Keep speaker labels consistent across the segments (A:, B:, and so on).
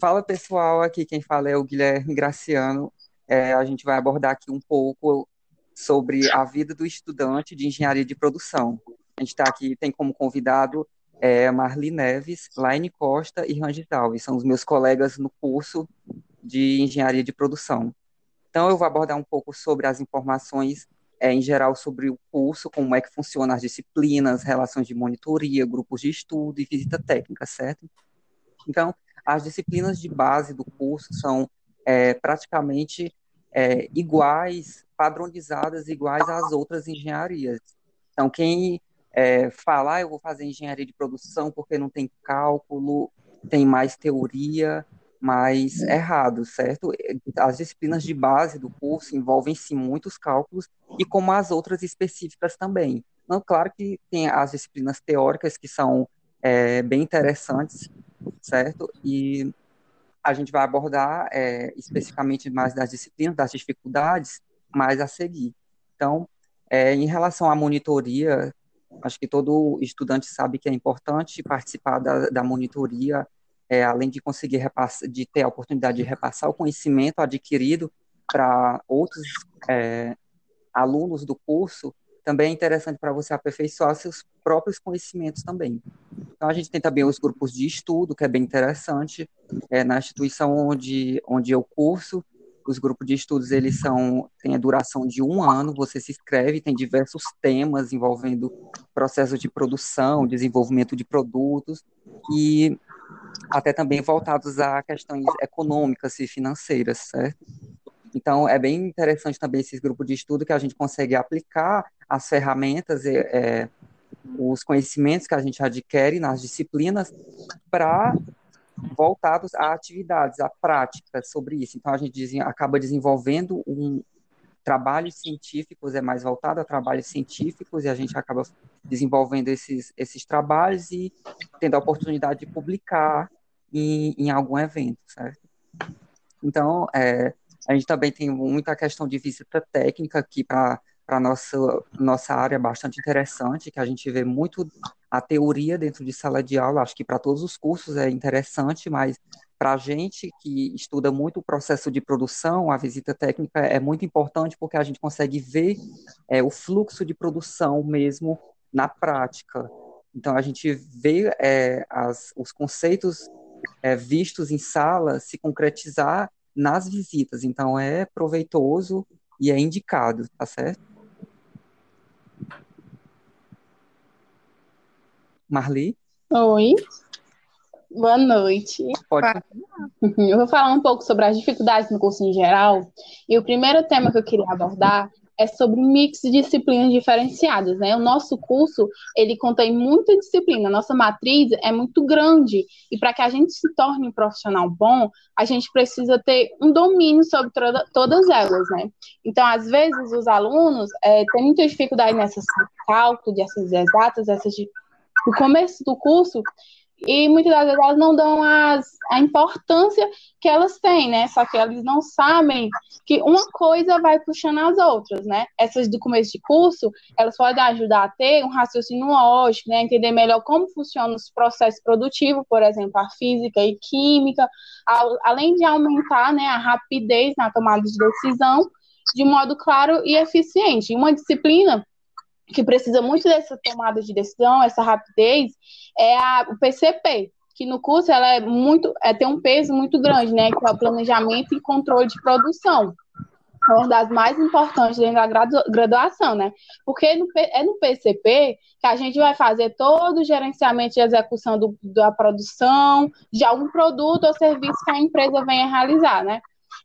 A: Fala pessoal, aqui quem fala é o Guilherme Graciano. É, a gente vai abordar aqui um pouco sobre a vida do estudante de engenharia de produção. A gente está aqui, tem como convidado é, Marli Neves, Laine Costa e Rangel Alves, são os meus colegas no curso de engenharia de produção. Então, eu vou abordar um pouco sobre as informações é, em geral sobre o curso, como é que funcionam as disciplinas, relações de monitoria, grupos de estudo e visita técnica, certo? Então, as disciplinas de base do curso são é, praticamente é, iguais, padronizadas, iguais às outras engenharias. Então, quem é, fala, ah, eu vou fazer engenharia de produção porque não tem cálculo, tem mais teoria, mais errado, certo? As disciplinas de base do curso envolvem-se muitos cálculos e como as outras específicas também. Não, claro que tem as disciplinas teóricas que são é, bem interessantes, certo? E a gente vai abordar é, especificamente mais das disciplinas, das dificuldades, mais a seguir. Então, é, em relação à monitoria, acho que todo estudante sabe que é importante participar da, da monitoria, é, além de conseguir repassar, de ter a oportunidade de repassar o conhecimento adquirido para outros é, alunos do curso, também é interessante para você aperfeiçoar seus próprios conhecimentos também. Então, a gente tem também os grupos de estudo, que é bem interessante. É, na instituição onde, onde eu curso, os grupos de estudos, eles são, têm a duração de um ano, você se inscreve, tem diversos temas envolvendo processos de produção, desenvolvimento de produtos, e até também voltados a questões econômicas e financeiras, certo? Então, é bem interessante também esses grupos de estudo que a gente consegue aplicar as ferramentas, é, os conhecimentos que a gente adquire nas disciplinas para voltados a atividades, a práticas sobre isso. Então, a gente acaba desenvolvendo um trabalhos científicos, é mais voltado a trabalhos científicos, e a gente acaba desenvolvendo esses, esses trabalhos e tendo a oportunidade de publicar em, em algum evento, certo? Então, é, a gente também tem muita questão de visita técnica aqui para a nossa, nossa área bastante interessante, que a gente vê muito a teoria dentro de sala de aula, acho que para todos os cursos é interessante, mas para a gente que estuda muito o processo de produção, a visita técnica é muito importante porque a gente consegue ver é, o fluxo de produção mesmo na prática. Então, a gente vê é, as, os conceitos é, vistos em sala se concretizar nas visitas. Então, é proveitoso e é indicado, tá certo? Marli?
B: Oi. Boa noite.
A: Pode.
B: Eu vou falar um pouco sobre as dificuldades no curso em geral. E o primeiro tema que eu queria abordar é sobre mix de disciplinas diferenciadas, né? O nosso curso, ele contém muita disciplina, nossa matriz é muito grande, e para que a gente se torne um profissional bom, a gente precisa ter um domínio sobre toda, todas elas, né? Então, às vezes, os alunos é, têm muita dificuldade nessas cálculos, dessas exatas, essas no começo do curso, e muitas das vezes elas não dão as, a importância que elas têm, né? Só que eles não sabem que uma coisa vai puxando as outras, né? Essas do começo de curso, elas podem ajudar a ter um raciocínio lógico, né? Entender melhor como funcionam os processos produtivos, por exemplo, a física e química, além de aumentar né, a rapidez na tomada de decisão de modo claro e eficiente. Uma disciplina que precisa muito dessa tomada de decisão, essa rapidez, é a, o PCP, que no curso ela é muito, é, tem um peso muito grande, né? Que é o planejamento e controle de produção. É uma das mais importantes dentro da graduação, né? Porque no, é no PCP que a gente vai fazer todo o gerenciamento de execução do, da produção de algum produto ou serviço que a empresa venha realizar, né?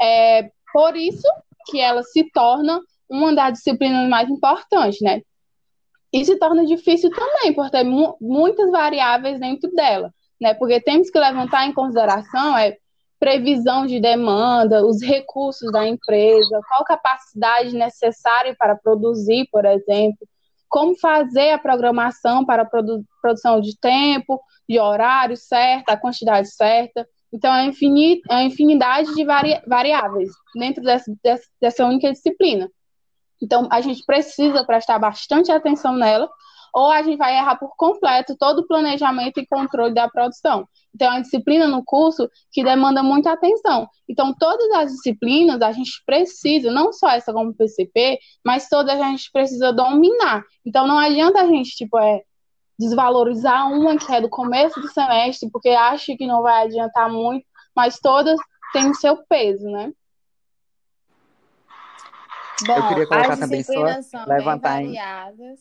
B: É por isso que ela se torna uma das disciplinas mais importantes, né? E se torna difícil também, por ter mu muitas variáveis dentro dela, né? Porque temos que levantar em consideração é previsão de demanda, os recursos da empresa, qual capacidade necessária para produzir, por exemplo, como fazer a programação para a produ produção de tempo, de horário certo, a quantidade certa. Então, é, infinita, é infinidade de vari variáveis dentro dessa, dessa única disciplina. Então, a gente precisa prestar bastante atenção nela, ou a gente vai errar por completo todo o planejamento e controle da produção. Então, é uma disciplina no curso que demanda muita atenção. Então, todas as disciplinas a gente precisa, não só essa como PCP, mas todas a gente precisa dominar. Então, não adianta a gente, tipo, é, desvalorizar uma que é do começo do semestre, porque acha que não vai adiantar muito, mas todas têm o seu peso, né?
C: Bom, eu queria colocar também só levantar bem variadas.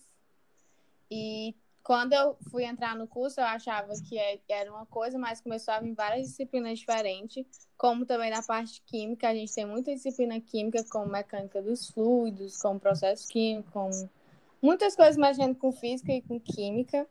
C: Em... E quando eu fui entrar no curso, eu achava que é, era uma coisa, mas começou a vir várias disciplinas diferentes, como também na parte química, a gente tem muita disciplina química, como mecânica dos fluidos, como processo químico, como muitas coisas mexendo com física e com química,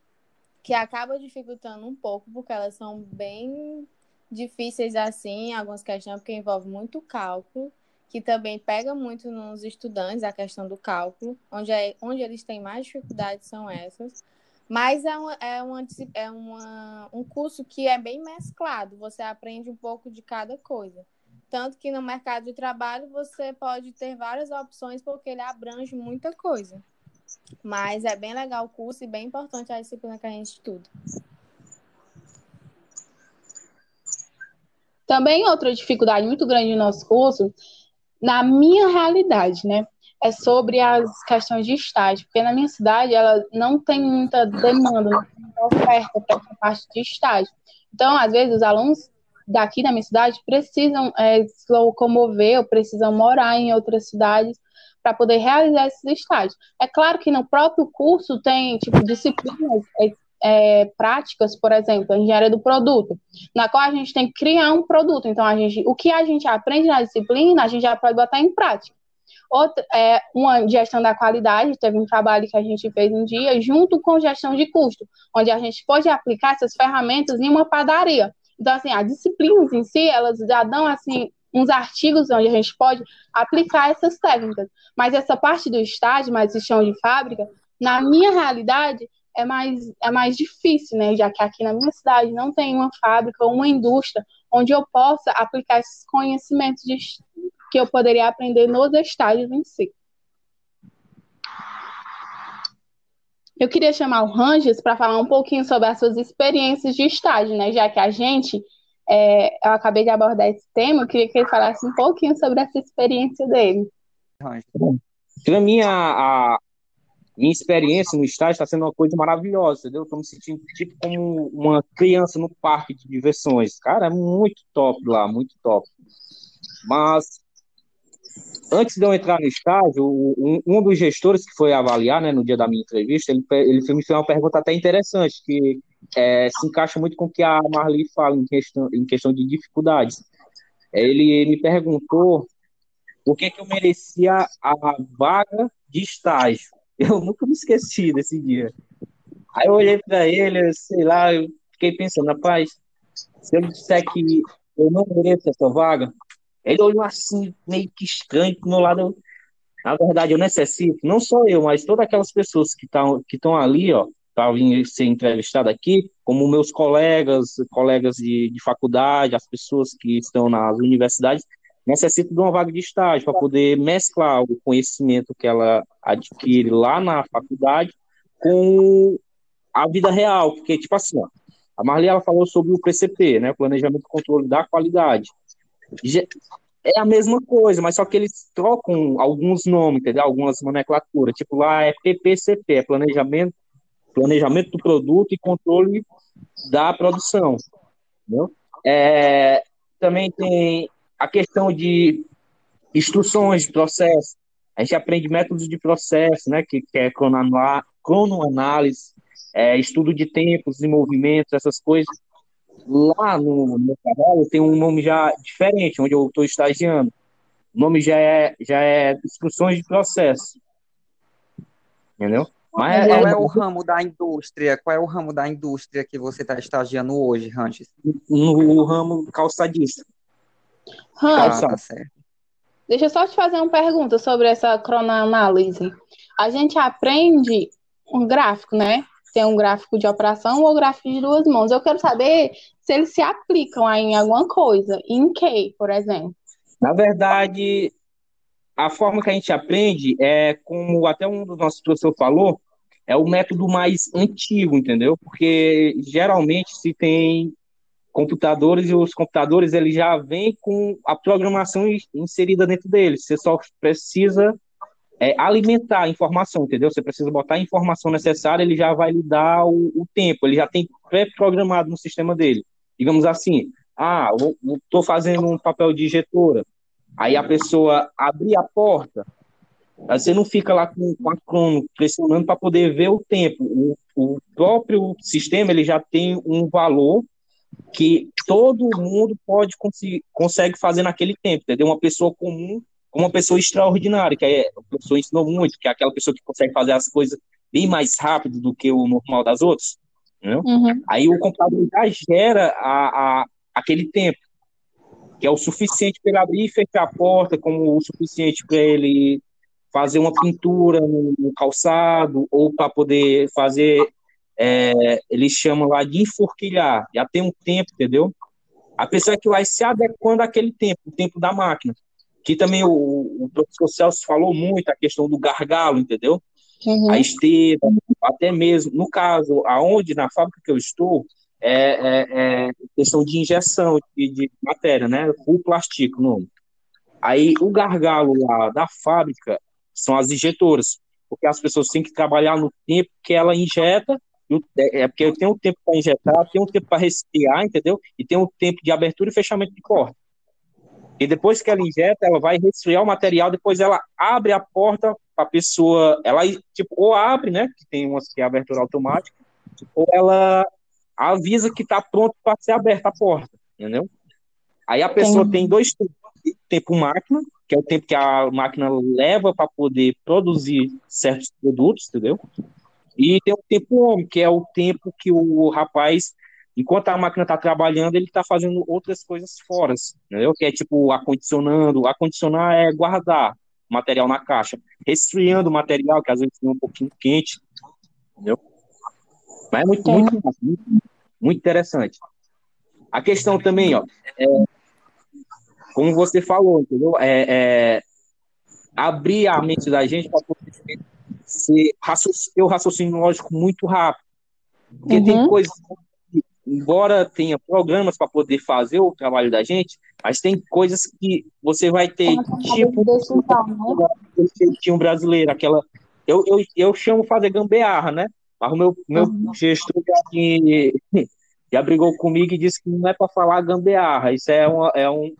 C: que acaba dificultando um pouco, porque elas são bem difíceis assim, algumas questões, porque envolve muito cálculo que também pega muito nos estudantes a questão do cálculo, onde, é, onde eles têm mais dificuldades são essas. Mas é, uma, é, uma, é uma, um curso que é bem mesclado, você aprende um pouco de cada coisa. Tanto que no mercado de trabalho você pode ter várias opções, porque ele abrange muita coisa. Mas é bem legal o curso e bem importante a disciplina que a gente estuda.
B: Também outra dificuldade muito grande no nosso curso na minha realidade, né? É sobre as questões de estágio, porque na minha cidade ela não tem muita demanda, não tem muita oferta para essa parte de estágio. Então, às vezes, os alunos daqui da minha cidade precisam é, se locomover ou precisam morar em outras cidades para poder realizar esses estágios. É claro que no próprio curso tem tipo disciplinas é, práticas, por exemplo, a engenharia do produto, na qual a gente tem que criar um produto. Então, a gente, o que a gente aprende na disciplina, a gente já pode botar em prática. Outra, é, uma gestão da qualidade, teve um trabalho que a gente fez um dia, junto com gestão de custo, onde a gente pode aplicar essas ferramentas em uma padaria. Então, assim, as disciplinas em si, elas já dão, assim, uns artigos onde a gente pode aplicar essas técnicas. Mas essa parte do estágio, mais gestão de fábrica, na minha realidade, é mais, é mais difícil, né? Já que aqui na minha cidade não tem uma fábrica ou uma indústria onde eu possa aplicar esses conhecimentos de, que eu poderia aprender nos estágios em si. Eu queria chamar o Ranges para falar um pouquinho sobre as suas experiências de estágio, né? Já que a gente, é, eu acabei de abordar esse tema, eu queria que ele falasse um pouquinho sobre essa experiência dele.
D: Para mim, a, minha experiência no estágio está sendo uma coisa maravilhosa, entendeu? Estou me sentindo tipo como uma criança no parque de diversões. Cara, é muito top lá, muito top. Mas antes de eu entrar no estágio, um, um dos gestores que foi avaliar, né, no dia da minha entrevista, ele, ele me fez uma pergunta até interessante, que é, se encaixa muito com o que a Marli fala em questão, em questão de dificuldades. Ele me perguntou por que, que eu merecia a vaga de estágio. Eu nunca me esqueci desse dia. Aí eu olhei para ele, sei lá, eu fiquei pensando, rapaz, se eu disser que eu não mereço essa vaga, ele olhou assim, meio que estranho pro meu lado. Eu, na verdade, eu necessito, não só eu, mas todas aquelas pessoas que estão que ali, ó, para vir ser entrevistado aqui, como meus colegas, colegas de, de faculdade, as pessoas que estão nas universidades, necessita de uma vaga de estágio para poder mesclar o conhecimento que ela adquire lá na faculdade com a vida real, porque, tipo assim, ó, a Marli ela falou sobre o PCP, né, Planejamento e Controle da Qualidade. É a mesma coisa, mas só que eles trocam alguns nomes, entendeu? Algumas nomenclaturas, tipo lá é PPCP, é Planejamento, Planejamento do Produto e Controle da Produção, entendeu? É, também tem a questão de instruções de processo, a gente aprende métodos de processo, né, que, que é cronoanálise, é, estudo de tempos e movimentos, essas coisas. Lá no meu trabalho tem um nome já diferente, onde eu estou estagiando. O nome já é, já é instruções de processo. Entendeu?
A: Mas qual é, é o ramo da indústria? Qual é o ramo da indústria que você está estagiando hoje, Ranches?
D: No ramo calçadista.
B: Hans, ah, tá deixa eu só te fazer uma pergunta sobre essa cronoanálise. A gente aprende um gráfico, né? Tem um gráfico de operação ou gráfico de duas mãos. Eu quero saber se eles se aplicam aí em alguma coisa. Em que, por exemplo?
D: Na verdade, a forma que a gente aprende é como até um dos nossos professores falou, é o método mais antigo, entendeu? Porque geralmente se tem computadores e os computadores ele já vêm com a programação inserida dentro deles. Você só precisa é, alimentar a informação, entendeu? Você precisa botar a informação necessária, ele já vai lhe dar o, o tempo, ele já tem pré-programado no sistema dele. Digamos assim, ah, estou fazendo um papel de injetora, aí a pessoa abrir a porta, você não fica lá com, com a crono pressionando para poder ver o tempo. O, o próprio sistema ele já tem um valor que todo mundo pode conseguir, consegue fazer naquele tempo, entendeu? Uma pessoa comum com uma pessoa extraordinária, que é, a pessoa ensinou muito, que é aquela pessoa que consegue fazer as coisas bem mais rápido do que o normal das outras. Uhum. Aí o computador já gera a, a, aquele tempo, que é o suficiente para ele abrir e fechar a porta, como o suficiente para ele fazer uma pintura no, no calçado, ou para poder fazer, é, eles chamam lá de enforquilhar, já tem um tempo, entendeu? A pessoa que vai se adequando àquele tempo, o tempo da máquina que também o, o professor Celso falou muito a questão do gargalo, entendeu? Uhum. A esteira, até mesmo, no caso, aonde, na fábrica que eu estou, é, é, é questão de injeção de, de, matéria, né? O plástico, não. Aí, o gargalo lá da fábrica são as injetoras, porque as pessoas têm que trabalhar no tempo que ela injeta, é, é porque tem um tempo para injetar, tem um tempo para respirar, entendeu? E tem um tempo de abertura e fechamento de porta. E depois que ela injeta, ela vai resfriar o material, depois ela abre a porta para a pessoa, ela tipo, ou abre, né, que tem que é abertura automática, ou ela avisa que está pronto para ser aberta a porta, entendeu? Aí a pessoa tem, tem dois tempos, tempo máquina, que é o tempo que a máquina leva para poder produzir certos produtos, entendeu? E tem o tempo homem, que é o tempo que o rapaz Enquanto a máquina está trabalhando, ele está fazendo outras coisas fora, entendeu? Que é tipo acondicionando. Acondicionar é guardar material na caixa, resfriando o material, que às vezes tem um pouquinho quente, entendeu? Mas é muito, muito, muito, muito interessante. A questão também, ó, é, como você falou, entendeu? É, é abrir a mente da gente para poder ser, ter o raciocínio lógico muito rápido. Porque uhum. tem coisas embora tenha programas para poder fazer o trabalho da gente, mas tem coisas que você vai ter, tipo, né? jeitinho brasileiro, aquela. Eu, eu, eu chamo fazer gambearra, né? Mas o meu, meu uhum. gestor já, já brigou comigo e disse que não é para falar gambearra, isso é, uma, é, um,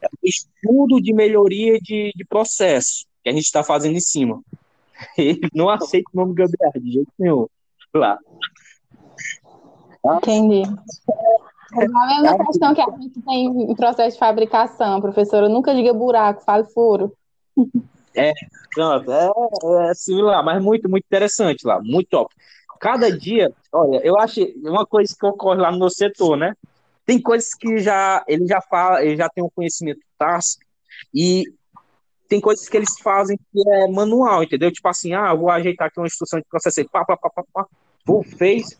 D: é um estudo de melhoria de, de processo que a gente está fazendo em cima. Ele não aceita o nome gambearra de jeito nenhum. Lá.
B: Entendi. É a mesma questão que a gente tem em processo de fabricação, professora. Nunca diga buraco, fale furo.
D: É, pronto, é, é similar, mas muito, muito interessante lá, muito top. Cada dia, olha, eu acho uma coisa que ocorre lá no meu setor, né? Tem coisas que já ele já fala, ele já tem um conhecimento tácito e tem coisas que eles fazem que é manual, entendeu? Tipo assim, ah, vou ajeitar aqui uma instrução de processo pá, pá, pá, pá, pá, fez,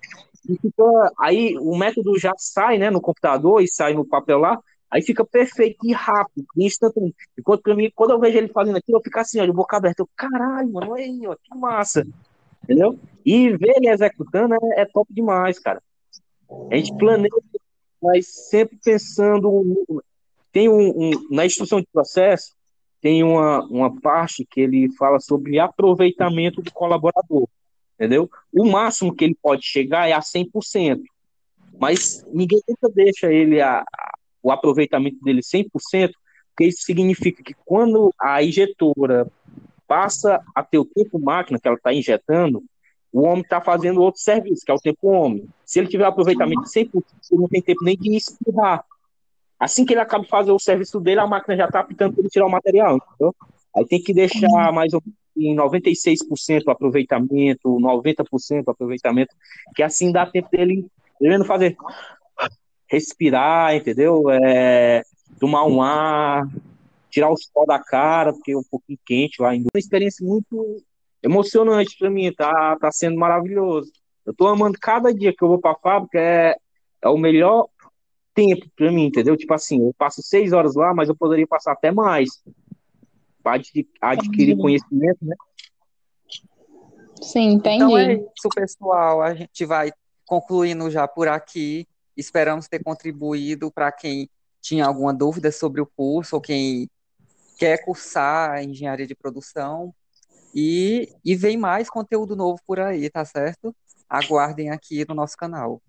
D: e fica, aí o método já sai né, no computador e sai no papel lá, aí fica perfeito e rápido, instantâneo. Enquanto pra mim, quando eu vejo ele fazendo aquilo, eu fico assim, de boca aberta, eu, caralho, mano, aí, ó, que massa, entendeu? E ver ele executando é, é top demais, cara. A gente planeja, mas sempre pensando, tem um, um, na instrução de processo, tem uma, uma parte que ele fala sobre aproveitamento do colaborador entendeu? O máximo que ele pode chegar é a 100%, mas ninguém nunca deixa ele a, a, o aproveitamento dele 100%, porque isso significa que quando a injetora passa a ter o tempo máquina que ela está injetando, o homem está fazendo outro serviço, que é o tempo homem. Se ele tiver aproveitamento de 100%, ele não tem tempo nem de espirrar. Assim que ele acaba de fazer o serviço dele, a máquina já está apitando para ele tirar o material, entendeu? Aí tem que deixar mais ou menos em 96% aproveitamento, 90% aproveitamento, que assim dá tempo dele, ele não fazer respirar, entendeu? É, tomar um ar, tirar o sol da cara, porque é um pouquinho quente lá. Uma experiência muito emocionante para mim, tá, tá sendo maravilhoso. Eu tô amando cada dia que eu vou para a fábrica, é, é o melhor tempo para mim, entendeu? Tipo assim, eu passo seis horas lá, mas eu poderia passar até mais para adquirir conhecimento, né?
B: Sim, entendi.
A: Então é isso, pessoal. A gente vai concluindo já por aqui. Esperamos ter contribuído para quem tinha alguma dúvida sobre o curso ou quem quer cursar engenharia de produção. E, e vem mais conteúdo novo por aí, tá certo? Aguardem aqui no nosso canal.